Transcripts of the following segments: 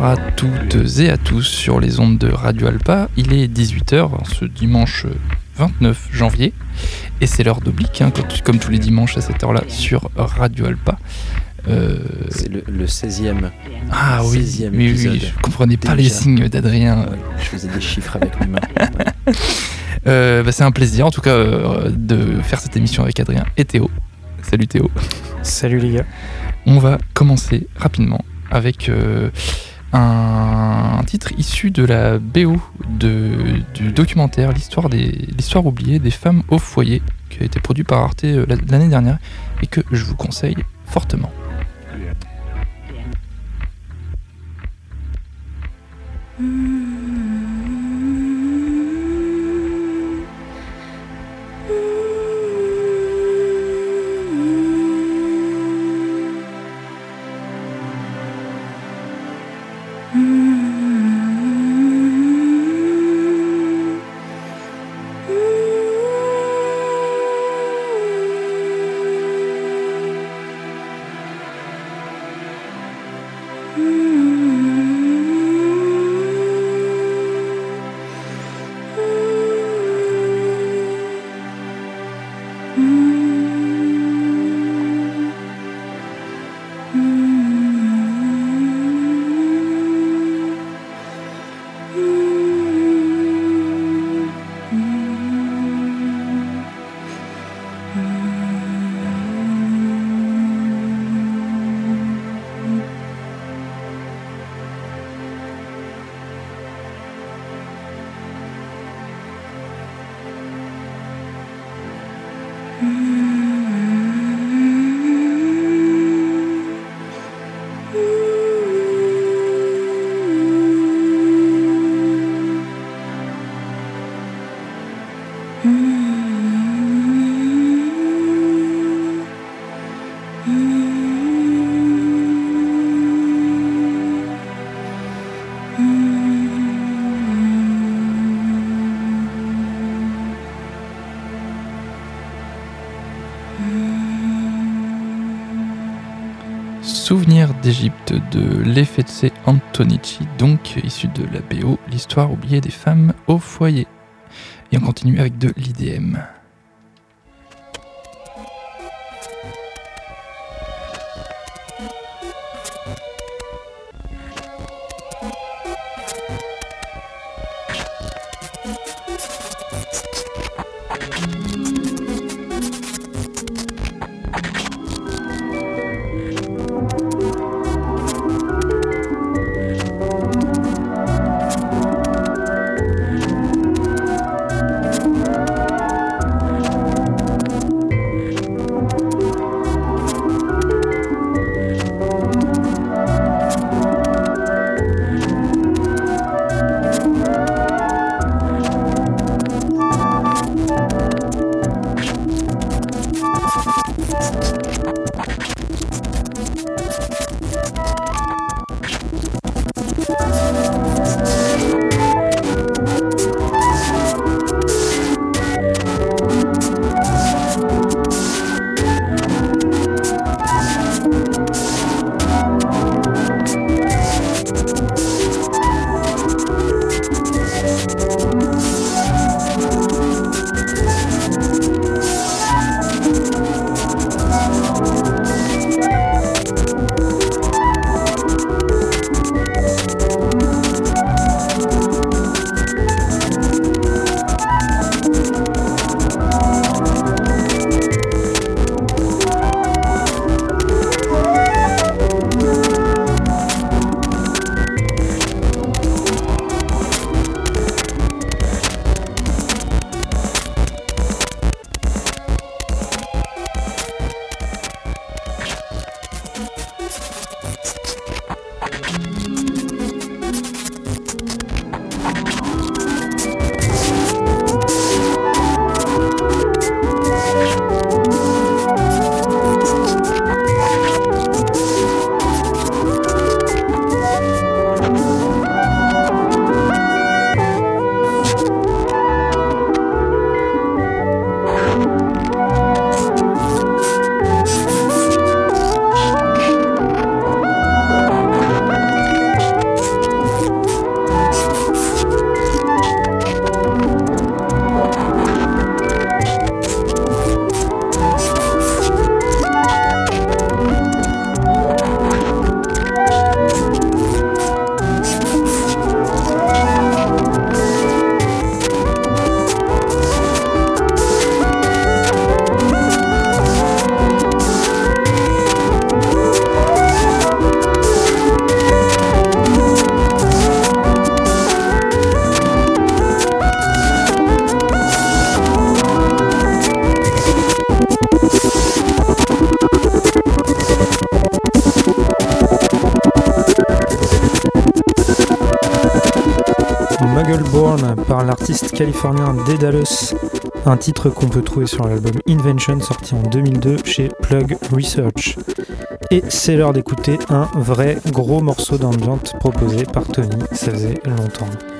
bonsoir à toutes et à tous sur les ondes de Radio Alpa. Il est 18h ce dimanche 29 janvier et c'est l'heure d'oblique, hein, comme tous les dimanches à cette heure-là sur Radio Alpa. Euh, c'est le, 16e. Ah oui, 16e oui, oui, je comprenais pas les signes d'Adrien. je faisais des chiffres avec mes mains. Euh, bah, c'est un plaisir en tout cas euh, de faire cette émission avec Adrien et Théo. Salut Théo. Salut les gars. On va commencer rapidement avec euh, un, titre issu de la BO de, du documentaire L'histoire l'histoire oubliée des femmes au foyer, qui a été produit par Arte euh, l'année dernière et que je vous conseille fortement. d'Égypte de Lefetse Antonici, donc issu de la BO, l'histoire oubliée des femmes au foyer. Et on continue avec de l'IDM. Californien Daedalus, un titre qu'on peut trouver sur l'album Invention sorti en 2002 chez Plug Research. Et c'est l'heure d'écouter un vrai gros morceau d'ambient proposé par Tony, ça faisait longtemps.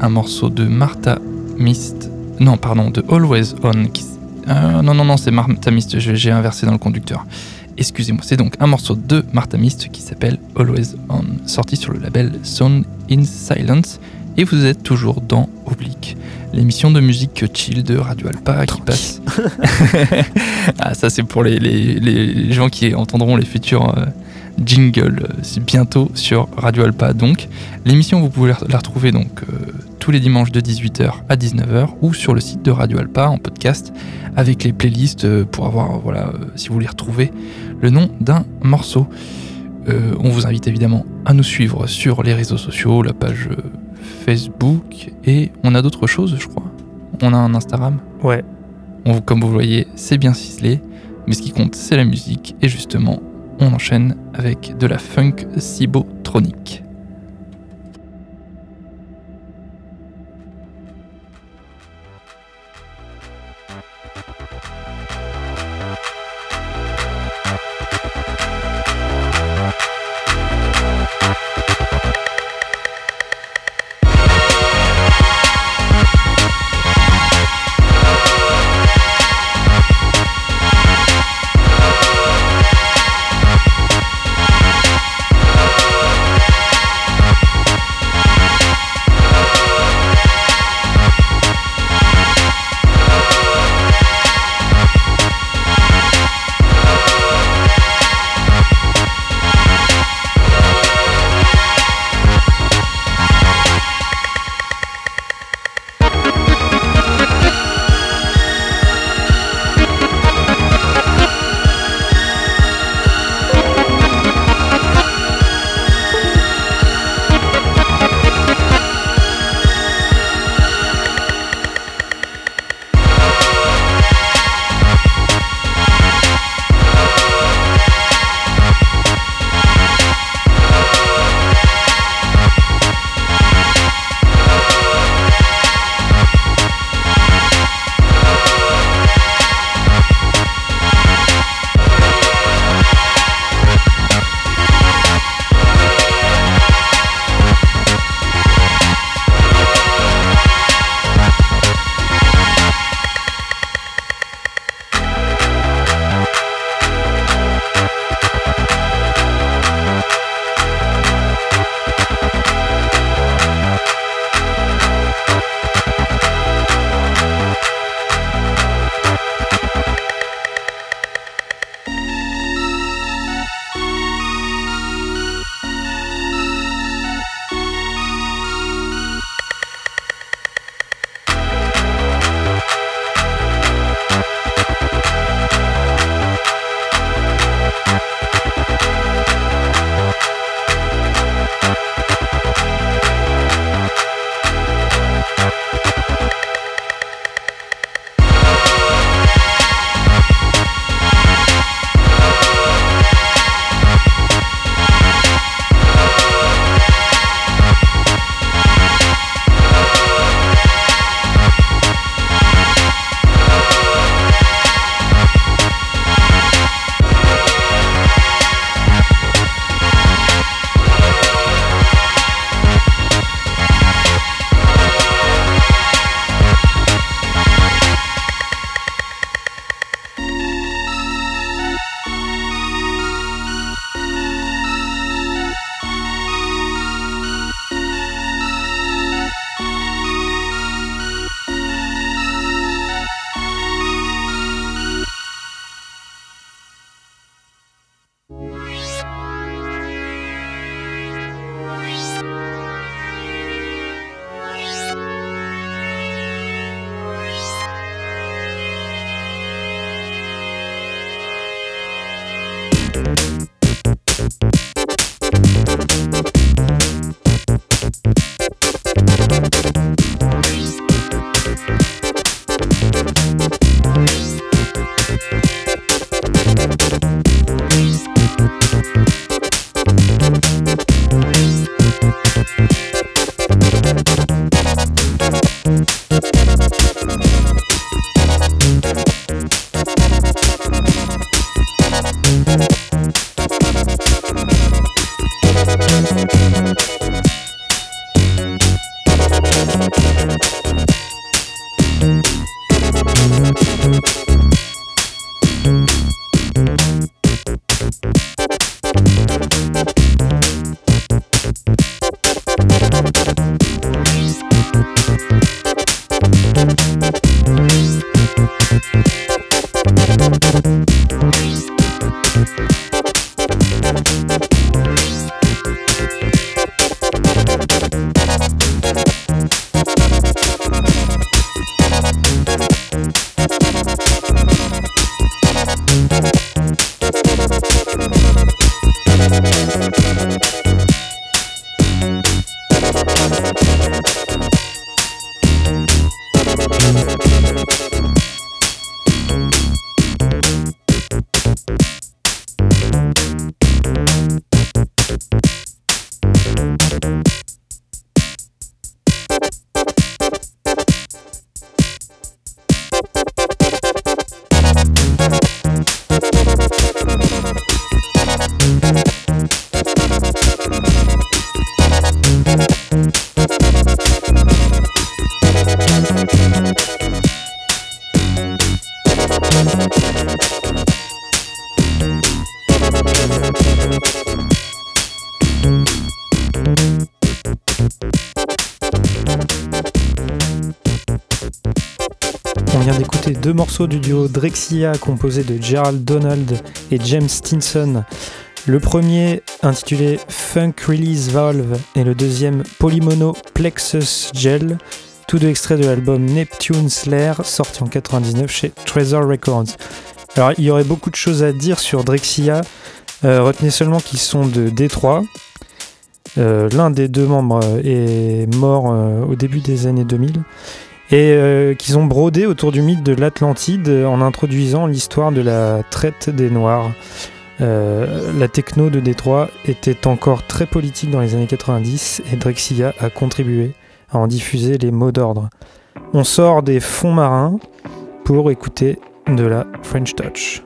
Un morceau de Martha Mist. Non, pardon, de Always On. Euh, non, non, non, c'est Martha Mist, j'ai inversé dans le conducteur. Excusez-moi, c'est donc un morceau de Martha Mist qui s'appelle Always On, sorti sur le label Sound in Silence. Et vous êtes toujours dans Oblique, l'émission de musique chill de Radio Alpa qui passe. ah, ça, c'est pour les, gens qui entendront les futurs. Euh, jingle. C'est bientôt sur Radio Alpa. Donc, l'émission, vous pouvez la retrouver donc euh, tous les dimanches de 18h à 19h ou sur le site de Radio Alpa en podcast avec les playlists euh, pour avoir, voilà, euh, si vous voulez retrouver le nom d'un morceau. on vous invite évidemment à nous suivre sur les réseaux sociaux, la page Facebook et on a d'autres choses, je crois. On a un Instagram. Ouais. comme vous voyez, c'est bien ciselé, mais ce qui compte, c'est la musique et justement, on enchaîne avec de la funk cibotronique. Du duo Drexia composé de Gerald Donald et James Stinson. Le premier intitulé Funk Release Valve et le deuxième Polymono Plexus Gel, tous deux extraits de l'album Neptune Slayer sorti en 99 chez Treasure Records. Alors il y aurait beaucoup de choses à dire sur Drexia, euh, retenez seulement qu'ils sont de Détroit. Euh, l'un des deux membres est mort euh, au début des années 2000 et euh, qu'ils ont brodé autour du mythe de l'Atlantide en introduisant l'histoire de la traite des Noirs. Euh, la techno de Détroit était encore très politique dans les années 90 et Drexia a contribué à en diffuser les mots d'ordre. On sort des fonds marins pour écouter de la French Touch.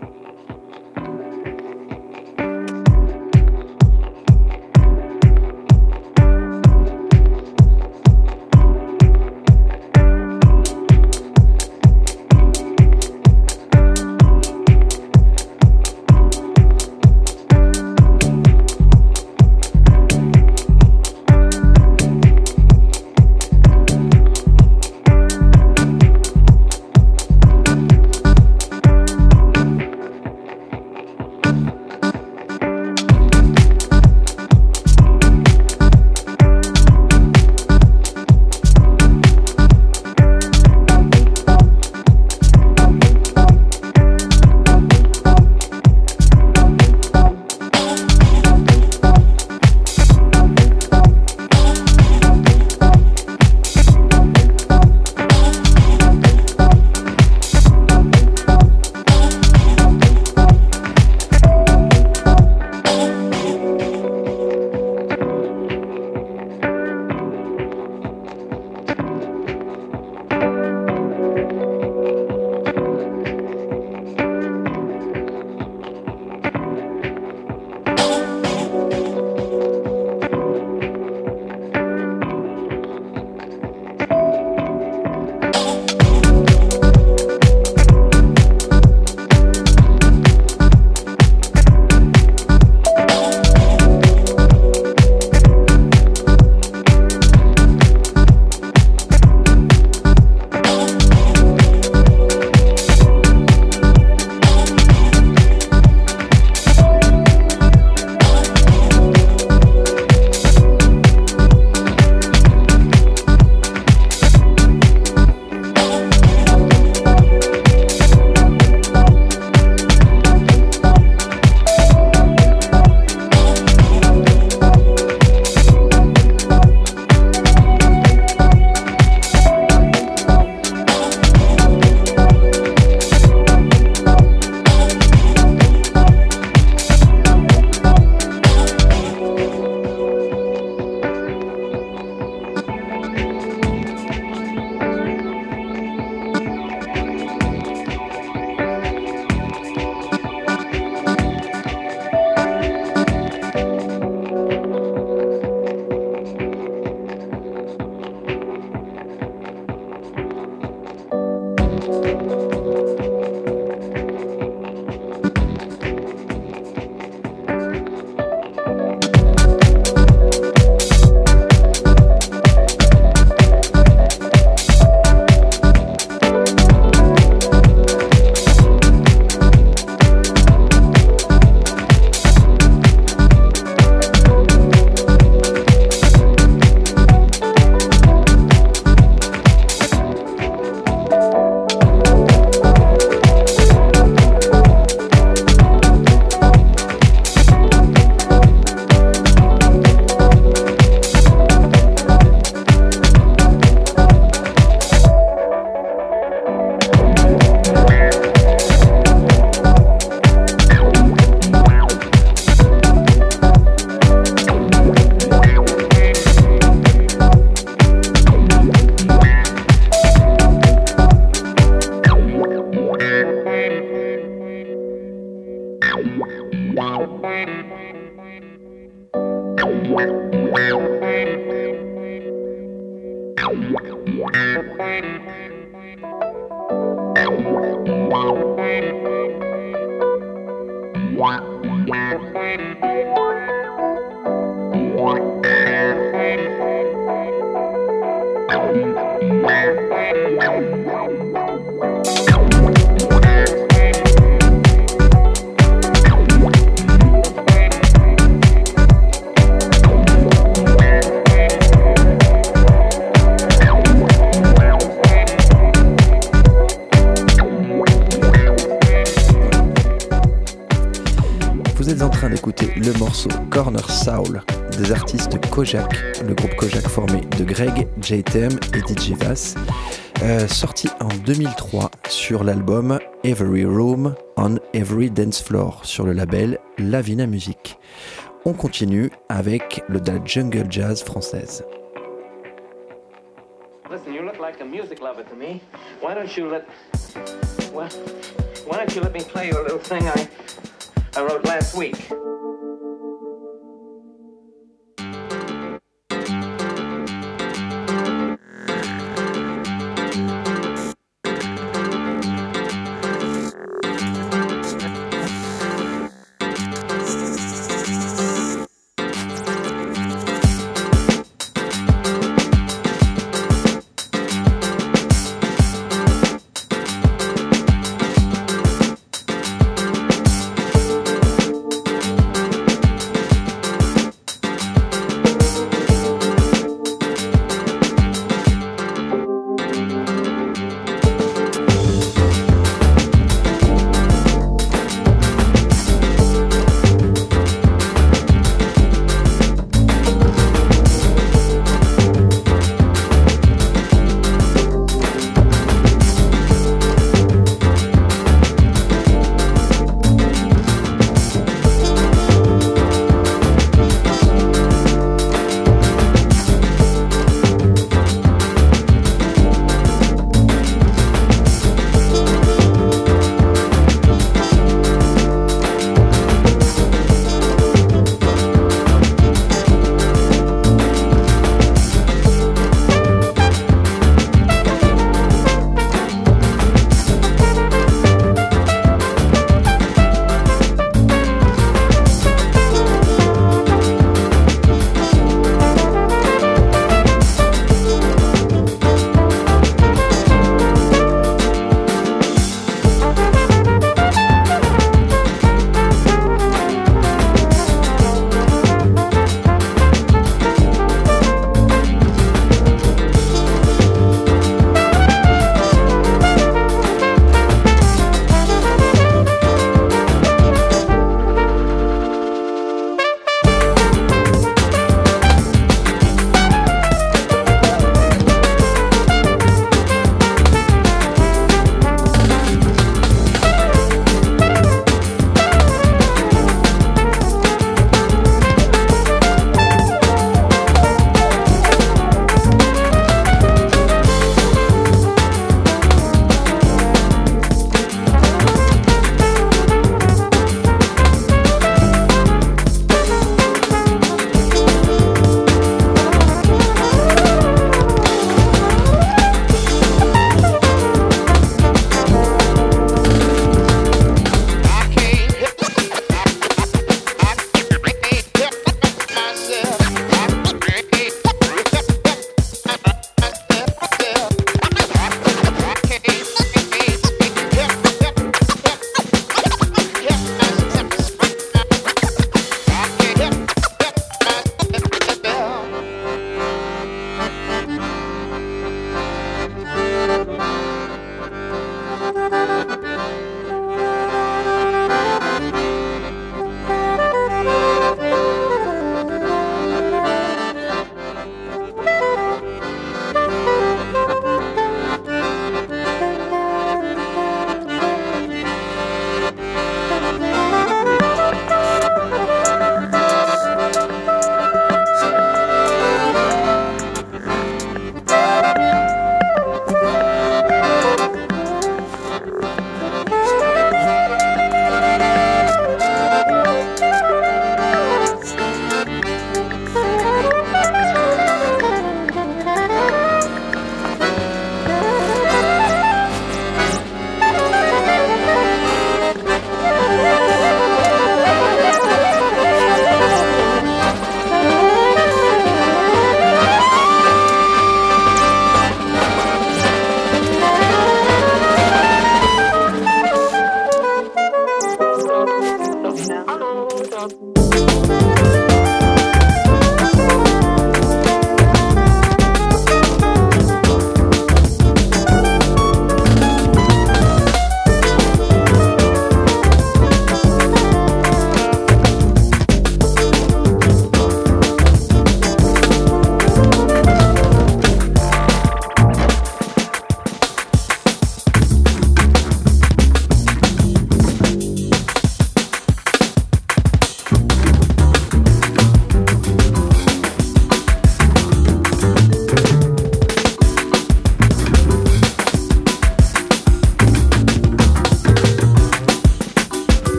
Le groupe Kojak formé de Greg, JTM et DJ Vass, euh, sorti en 2003 sur l'album Every Room on Every Dance Floor sur le label Lavina Music. On continue avec le da jungle jazz française. Listen, you look like a music lover to me. Why don't you let me play?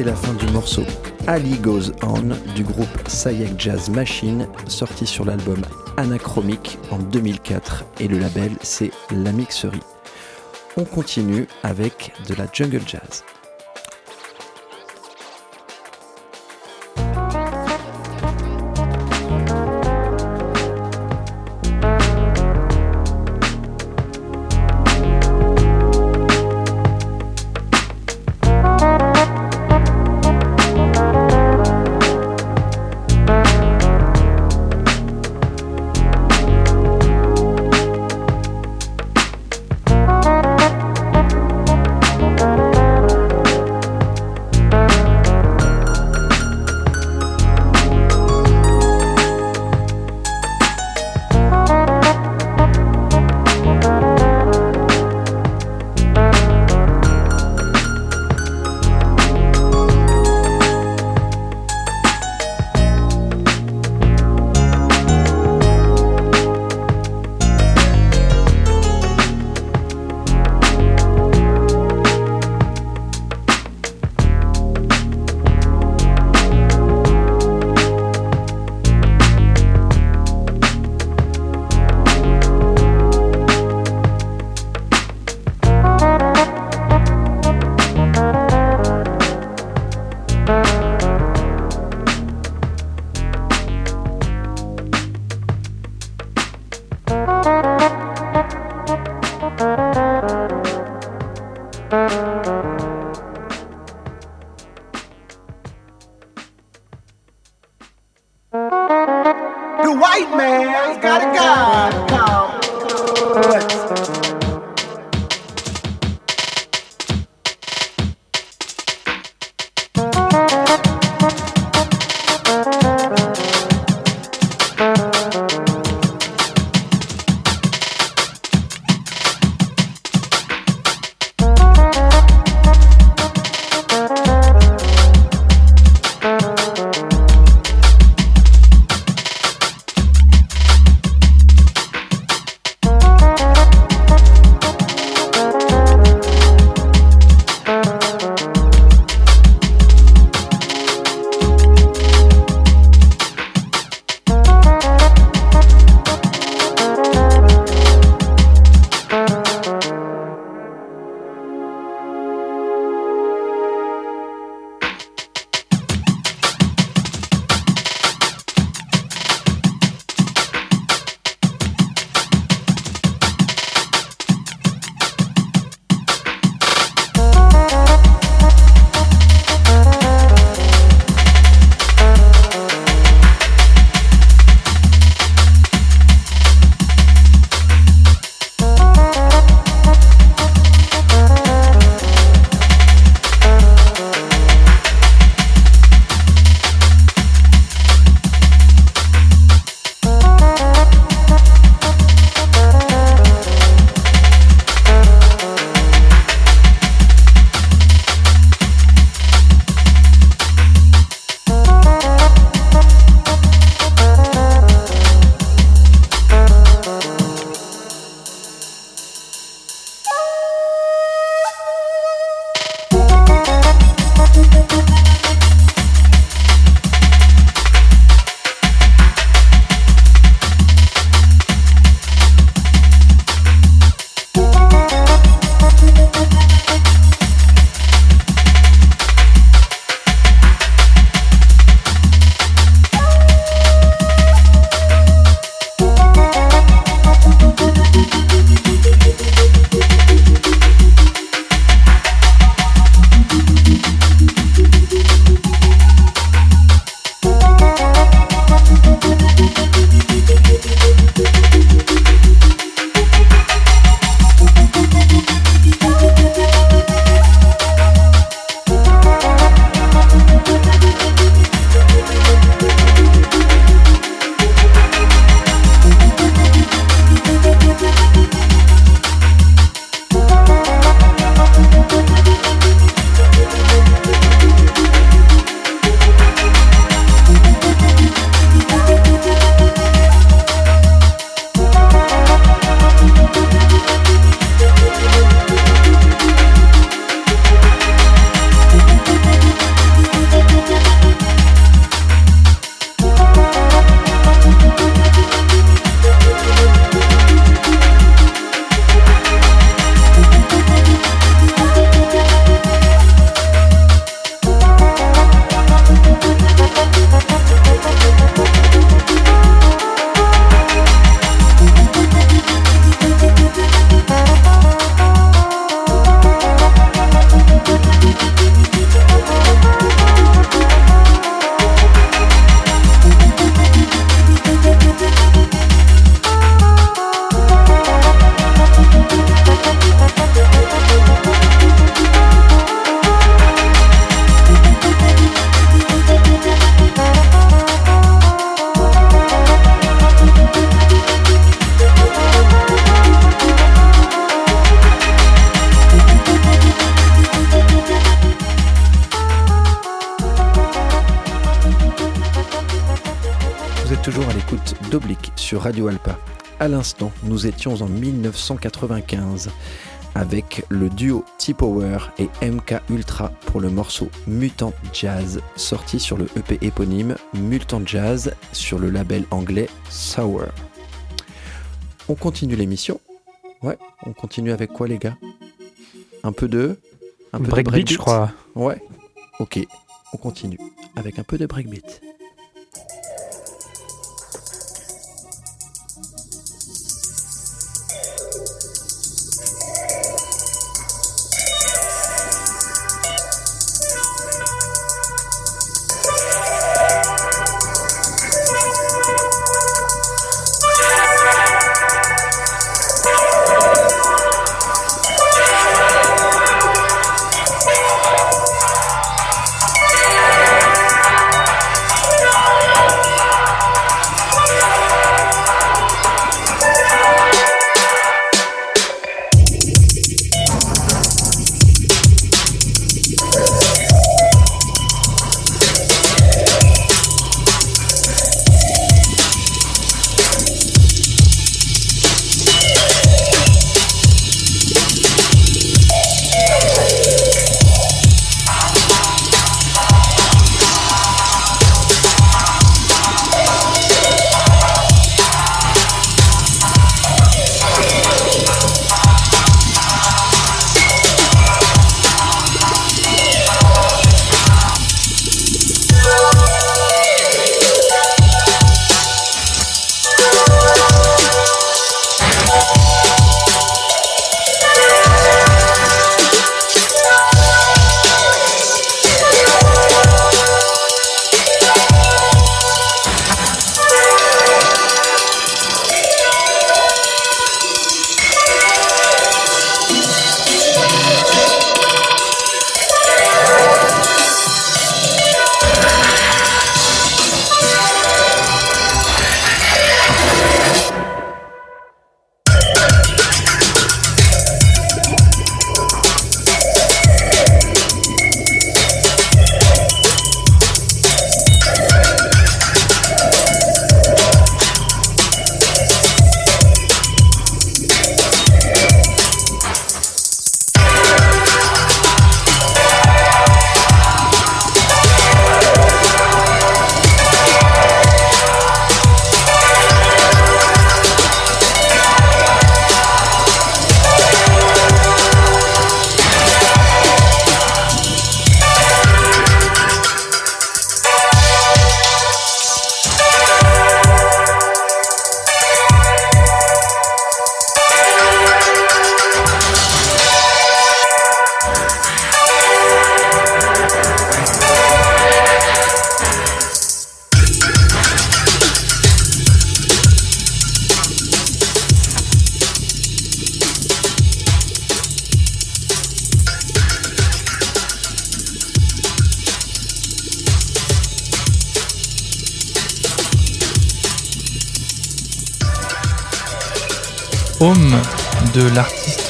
D'écouter la fin du morceau Ali Goes On du groupe Sayak Jazz Machine, sorti sur l'album Anachromique en 2004 et le label c'est La Mixerie. On continue avec de la jungle jazz. Nous étions en 1995 avec le duo T-Power et MK Ultra pour le morceau Mutant Jazz, sorti sur le EP éponyme Mutant Jazz sur le label anglais Sour. On continue l'émission. Ouais, on continue avec quoi les gars? Un peu de... Un peu breakbeat, de breakbeat, je crois. Ouais. Ok, on continue avec un peu de breakbeat.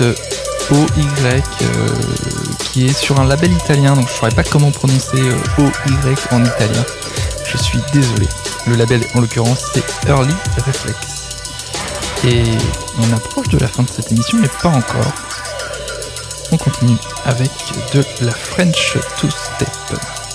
OY euh, qui est sur un label italien, donc je ne saurais pas comment prononcer euh, OY en italien. Je suis désolé. Le label en l'occurrence c'est Early Reflex. Et on approche de la fin de cette émission, mais pas encore. On continue avec de la French Two-Step. different,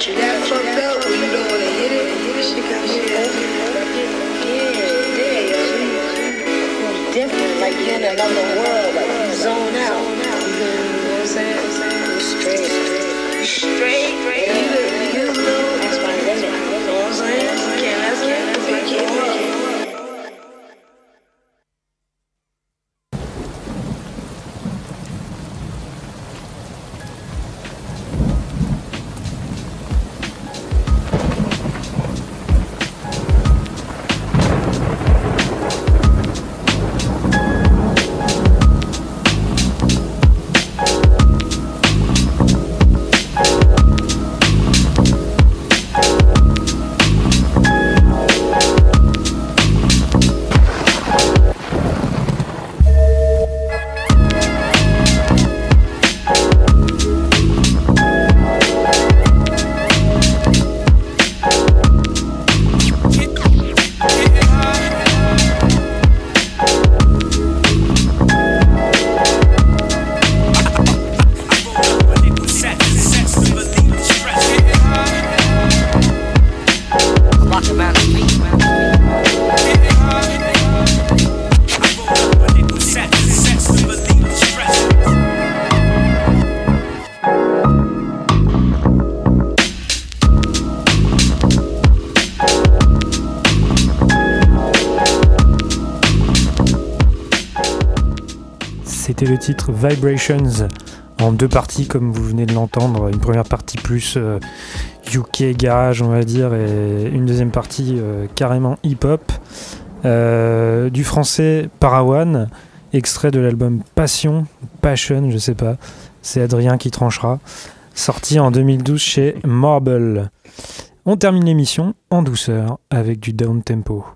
that you never Vibrations en deux parties comme vous venez de l'entendre. Une première partie plus UK euh, garage on va dire et une deuxième partie euh, carrément hip-hop. Euh, du français Parawan, extrait de l'album Passion, Passion, je sais pas, c'est Adrien qui tranchera, sorti en 2012 chez Marble. On termine l'émission en douceur avec du down tempo.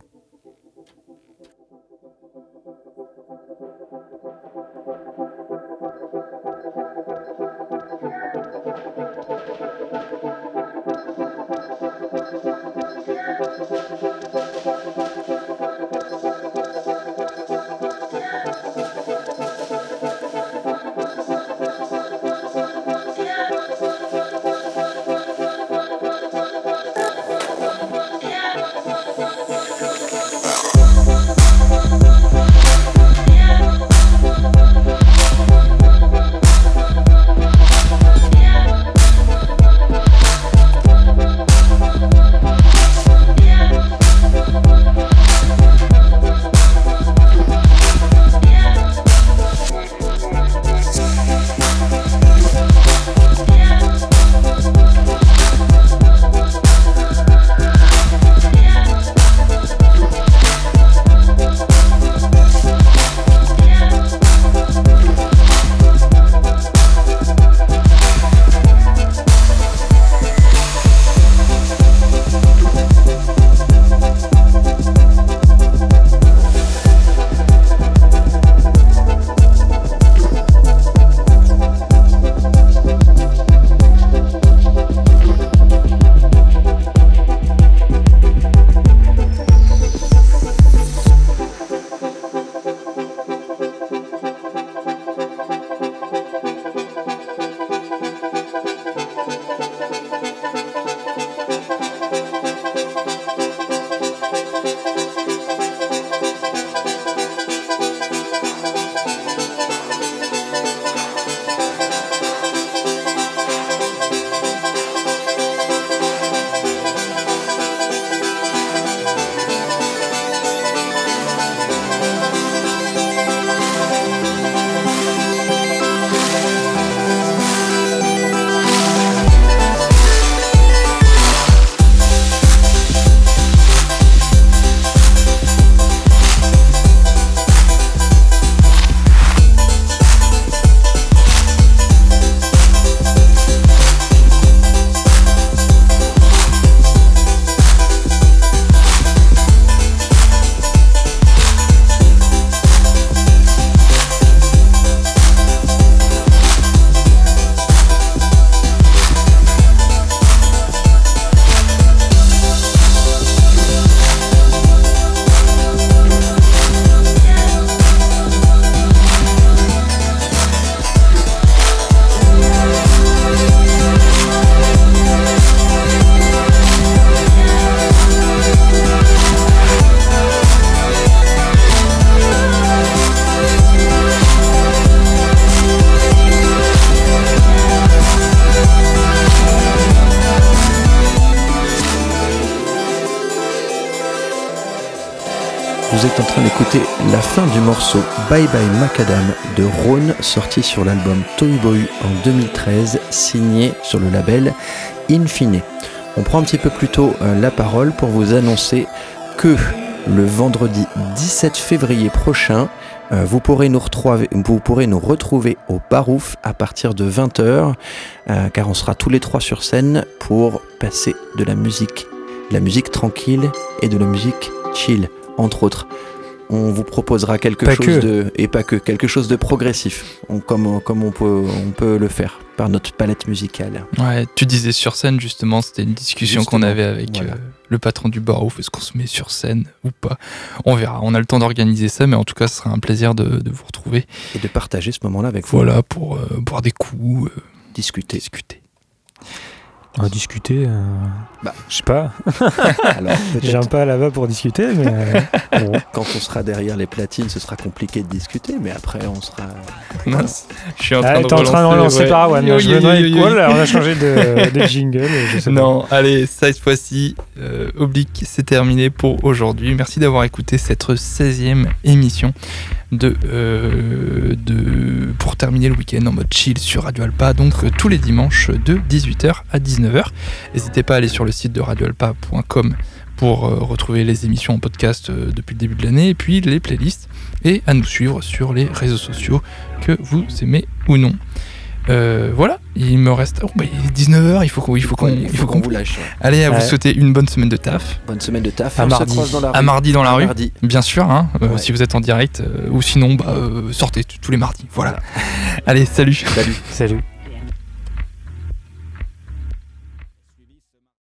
Bye Bye Macadam de Rhône, sorti sur l'album Toy Boy en 2013, signé sur le label Infine. On prend un petit peu plus tôt euh, la parole pour vous annoncer que le vendredi 17 février prochain, euh, vous, pourrez nous retrouver, vous pourrez nous au Barouf à partir de 20h, euh, car on sera tous les trois sur scène pour passer de la musique, de la musique tranquille et de la musique chill, entre autres. On vous proposera quelque Pas chose que. de et pas que quelque chose de progressif, on- comme comme on peut on peut le faire par notre palette musicale. Ouais, tu disais sur scène justement, c'était une discussion qu'on avait avec voilà. euh, le patron du Barouf. Est-ce qu'on se met sur scène ou pas? On verra. On a le temps d'organiser ça, mais en tout cas, ce sera un plaisir de, de vous retrouver. Et de partager ce moment-là avec vous, Voilà, pour euh, boire des coups, euh, discuter. discuter. On va discuter. euh, Bah. Je sais pas. Viens pas là-bas pour discuter, mais. euh, bon. quand on sera derrière les platines, ce sera compliqué de discuter, mais après on sera Mince, je suis en Ah, train de t'es en train de relancer ouais. Parawan. Yo, Je yo, me yo, on a changé de, de jingle. Je sais pas. Non, allez, cette fois-ci, euh, Oblique, c'est terminé pour aujourd'hui. Merci d'avoir écouté cette 16e émission euh, pour terminer le week-end en mode chill sur Radio Alpa, donc euh, tous les dimanches de 18h à 19h. N'hésitez pas à aller sur le site de radioalpa.com pour euh, retrouver les émissions en podcast depuis le début de l'année et puis les playlists et à nous suivre sur les réseaux sociaux que vous aimez ou non. Euh, voilà, il me reste. Oh, bah, il 19h, faut qu'on il faut qu'on il faut qu'on vous lâche. ouais. Allez, à vous souhaiter une bonne semaine de taf. Bonne semaine de taf. À mardi. dans la À rue. mardi dans la À rue, mardi. bien sûr, hein, euh, Ouais. si vous êtes en direct, euh, ou sinon, bah, euh, sortez tous les mardis. Voilà. Allez, salut. Salut. Salut.